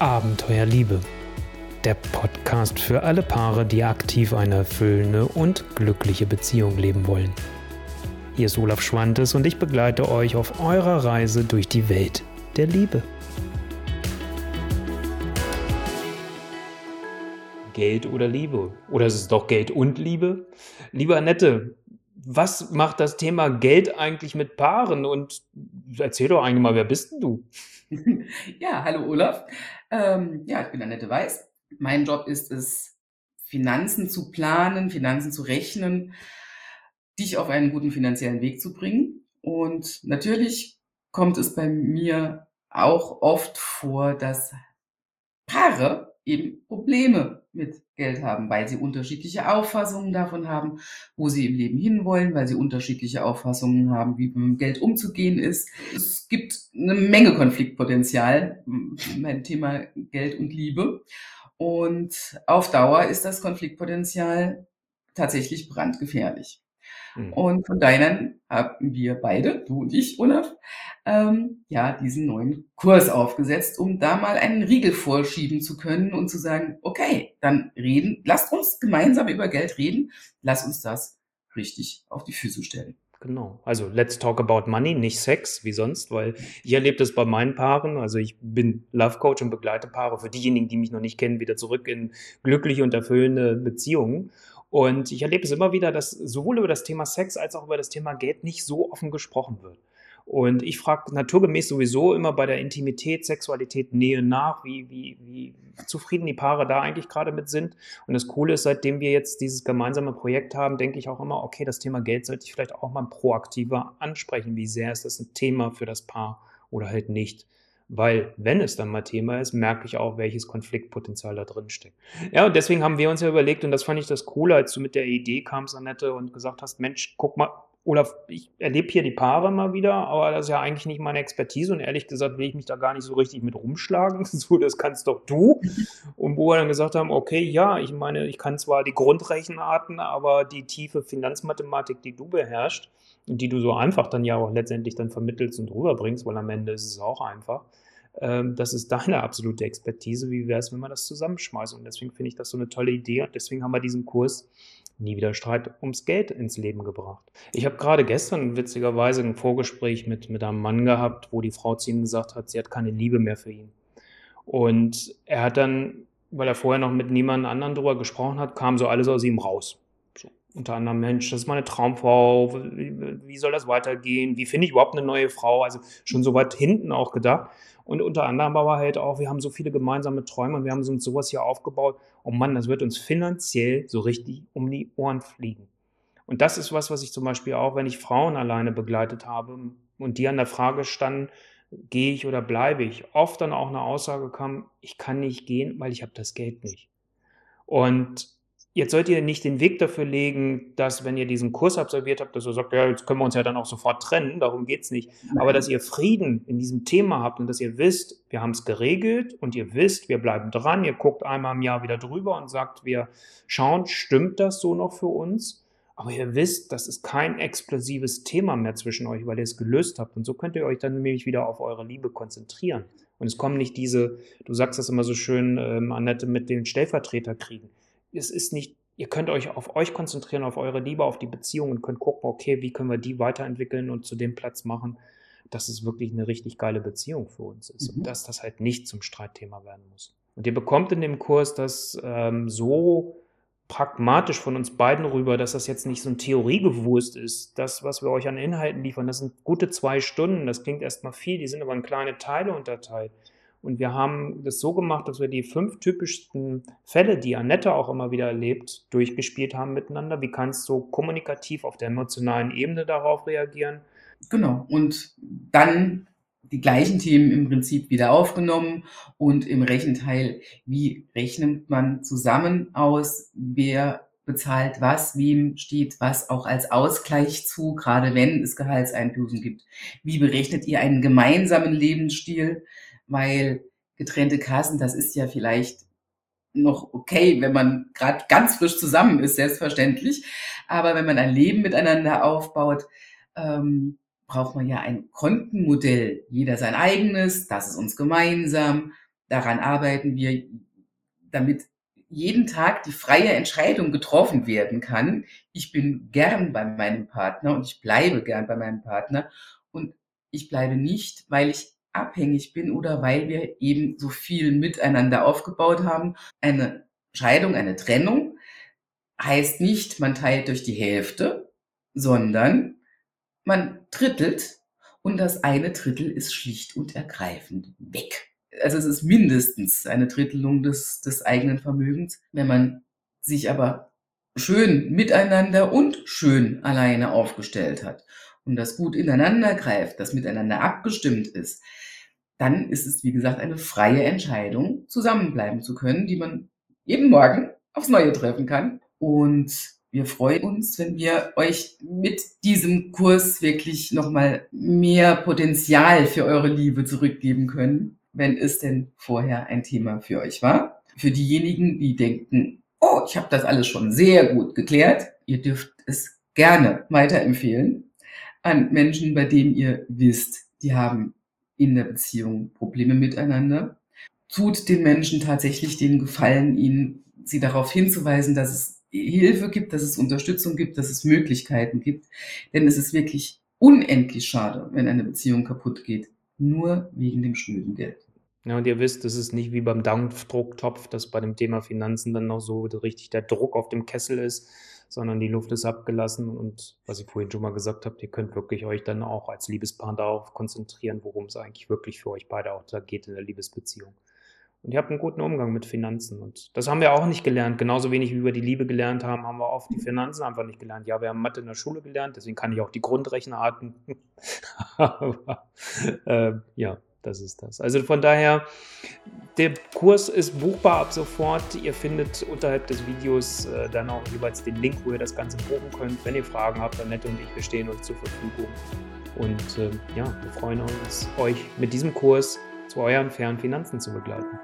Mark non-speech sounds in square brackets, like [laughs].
Abenteuer Liebe. Der Podcast für alle Paare, die aktiv eine erfüllende und glückliche Beziehung leben wollen. Hier ist Olaf Schwantes und ich begleite euch auf eurer Reise durch die Welt der Liebe. Geld oder Liebe? Oder ist es doch Geld und Liebe? Liebe Annette, was macht das Thema Geld eigentlich mit Paaren? Und erzähl doch eigentlich mal, wer bist denn du? [laughs] Ja, hallo Olaf. Ähm, ja, ich bin Annette Weiß. Mein Job ist es, Finanzen zu planen, Finanzen zu rechnen, dich auf einen guten finanziellen Weg zu bringen. Und natürlich kommt es bei mir auch oft vor, dass Paare eben Probleme mit Geld haben, weil sie unterschiedliche Auffassungen davon haben, wo sie im Leben hinwollen, weil sie unterschiedliche Auffassungen haben, wie mit Geld umzugehen ist. Es gibt eine Menge Konfliktpotenzial beim Thema Geld und Liebe. Und auf Dauer ist das Konfliktpotenzial tatsächlich brandgefährlich. Mhm. Und von daher haben wir beide, du und ich, Olaf, ähm, ja, diesen neuen Kurs aufgesetzt, um da mal einen Riegel vorschieben zu können und zu sagen, okay, dann reden, lasst uns gemeinsam über Geld reden, lass uns das richtig auf die Füße stellen. Genau. Also let's talk about money, nicht Sex wie sonst, weil ich erlebe das bei meinen Paaren. Also ich bin Love Coach und begleite Paare für diejenigen, die mich noch nicht kennen, wieder zurück in glückliche und erfüllende Beziehungen. Und ich erlebe es immer wieder, dass sowohl über das Thema Sex als auch über das Thema Geld nicht so offen gesprochen wird. Und ich frage naturgemäß sowieso immer bei der Intimität, Sexualität, Nähe nach, wie, wie, wie zufrieden die Paare da eigentlich gerade mit sind. Und das Coole ist, seitdem wir jetzt dieses gemeinsame Projekt haben, denke ich auch immer, okay, das Thema Geld sollte ich vielleicht auch mal proaktiver ansprechen. Wie sehr ist das ein Thema für das Paar oder halt nicht? Weil, wenn es dann mal Thema ist, merke ich auch, welches Konfliktpotenzial da drin steckt. Ja, und deswegen haben wir uns ja überlegt, und das fand ich das Coole, als du mit der Idee kamst, Annette, und gesagt hast, Mensch, guck mal, Olaf, ich erlebe hier die Paare mal wieder, aber das ist ja eigentlich nicht meine Expertise und ehrlich gesagt will ich mich da gar nicht so richtig mit rumschlagen. [laughs] So, das kannst doch du. Und wo wir dann gesagt haben, okay, ja, ich meine, ich kann zwar die Grundrechenarten, aber die tiefe Finanzmathematik, die du beherrschst und die du so einfach dann ja auch letztendlich dann vermittelst und rüberbringst, weil am Ende ist es auch einfach, ähm, das ist deine absolute Expertise. Wie wäre es, wenn man das zusammenschmeißt? Und deswegen finde ich das so eine tolle Idee und deswegen haben wir diesen Kurs nie wieder Streit ums Geld ins Leben gebracht. Ich habe gerade gestern witzigerweise ein Vorgespräch mit, mit einem Mann gehabt, wo die Frau zu ihm gesagt hat, sie hat keine Liebe mehr für ihn. Und er hat dann, weil er vorher noch mit niemand anderen drüber gesprochen hat, kam so alles aus ihm raus. Unter anderem, Mensch, das ist meine Traumfrau, wie, wie soll das weitergehen? Wie finde ich überhaupt eine neue Frau? Also schon so weit hinten auch gedacht. Und unter anderem aber halt auch, wir haben so viele gemeinsame Träume und wir haben uns sowas hier aufgebaut. Oh Mann, das wird uns finanziell so richtig um die Ohren fliegen. Und das ist was, was ich zum Beispiel auch, wenn ich Frauen alleine begleitet habe und die an der Frage standen, gehe ich oder bleibe ich, oft dann auch eine Aussage kam, ich kann nicht gehen, weil ich habe das Geld nicht. Und Jetzt sollt ihr nicht den Weg dafür legen, dass, wenn ihr diesen Kurs absolviert habt, dass ihr sagt, ja, jetzt können wir uns ja dann auch sofort trennen, darum geht es nicht. Nein. Aber dass ihr Frieden in diesem Thema habt und dass ihr wisst, wir haben es geregelt und ihr wisst, wir bleiben dran, ihr guckt einmal im Jahr wieder drüber und sagt, wir schauen, stimmt das so noch für uns? Aber ihr wisst, das ist kein explosives Thema mehr zwischen euch, weil ihr es gelöst habt. Und so könnt ihr euch dann nämlich wieder auf eure Liebe konzentrieren. Und es kommen nicht diese, du sagst das immer so schön, ähm, Annette, mit den Stellvertreterkriegen es ist nicht, ihr könnt euch auf euch konzentrieren, auf eure Liebe, auf die Beziehung und könnt gucken, okay, wie können wir die weiterentwickeln und zu dem Platz machen, dass es wirklich eine richtig geile Beziehung für uns ist mhm. und dass das halt nicht zum Streitthema werden muss. Und ihr bekommt in dem Kurs das ähm, so pragmatisch von uns beiden rüber, dass das jetzt nicht so ein Theoriegewurst ist. Das, was wir euch an Inhalten liefern, das sind gute zwei Stunden. Das klingt erstmal viel, die sind aber in kleine Teile unterteilt. Und wir haben das so gemacht, dass wir die fünf typischsten Fälle, die Annette auch immer wieder erlebt, durchgespielt haben miteinander. Wie kannst du kommunikativ auf der emotionalen Ebene darauf reagieren? Genau. Und dann die gleichen Themen im Prinzip wieder aufgenommen und im Rechenteil, wie rechnet man zusammen aus, wer bezahlt was, wem steht was auch als Ausgleich zu, gerade wenn es Gehaltseinbußen gibt. Wie berechnet ihr einen gemeinsamen Lebensstil? Weil getrennte Kassen, das ist ja vielleicht noch okay, wenn man gerade ganz frisch zusammen ist, selbstverständlich. Aber wenn man ein Leben miteinander aufbaut, ähm, braucht man ja ein Kontenmodell. Jeder sein eigenes, das ist uns gemeinsam. daran arbeiten wir, damit jeden Tag die freie Entscheidung getroffen werden kann. Ich bin gern bei meinem Partner und ich bleibe gern bei meinem Partner und ich bleibe nicht, weil ich abhängig bin oder weil wir eben so viel miteinander aufgebaut haben. Eine Scheidung, eine Trennung heißt nicht, man teilt durch die Hälfte, sondern man drittelt und das eine Drittel ist schlicht und ergreifend weg. Also es ist mindestens eine Drittelung des, des eigenen Vermögens. Wenn man sich aber schön miteinander und schön alleine aufgestellt hat und das gut ineinander greift, das miteinander abgestimmt ist, dann ist es, wie gesagt, eine freie Entscheidung, zusammenbleiben zu können, die man jeden Morgen aufs Neue treffen kann. Und wir freuen uns, wenn wir euch mit diesem Kurs wirklich nochmal mehr Potenzial für eure Liebe zurückgeben können, wenn es denn vorher ein Thema für euch war. Für diejenigen, die denken, oh, ich habe das alles schon sehr gut geklärt, ihr dürft es gerne weiterempfehlen an Menschen, bei denen ihr wisst, die haben in der Beziehung Probleme miteinander. Tut den Menschen tatsächlich den Gefallen, ihnen sie darauf hinzuweisen, dass es Hilfe gibt, dass es Unterstützung gibt, dass es Möglichkeiten gibt. Denn es ist wirklich unendlich schade, wenn eine Beziehung kaputt geht, nur wegen dem schnöden Geld. Ja, und ihr wisst, es ist nicht wie beim Dampfdrucktopf, dass bei dem Thema Finanzen dann noch so richtig der Druck auf dem Kessel ist, sondern die Luft ist abgelassen. Und was ich vorhin schon mal gesagt habe, ihr könnt wirklich euch dann auch als Liebespaar darauf konzentrieren, worum es eigentlich wirklich für euch beide auch da geht in der Liebesbeziehung. Und ihr habt einen guten Umgang mit Finanzen. Und das haben wir auch nicht gelernt. Genauso wenig wie wir die Liebe gelernt haben, haben wir oft die Finanzen einfach nicht gelernt. Ja, wir haben Mathe in der Schule gelernt, deswegen kann ich auch die Grundrechenarten. [laughs] Aber äh, ja, das ist das. Also von daher, der Kurs ist buchbar ab sofort. Ihr findet unterhalb des Videos äh, dann auch jeweils den Link, wo ihr das Ganze buchen könnt. Wenn ihr Fragen habt, dann Annette und ich, wir stehen euch zur Verfügung. Und äh, ja, wir freuen uns, euch mit diesem Kurs zu euren fairen Finanzen zu begleiten.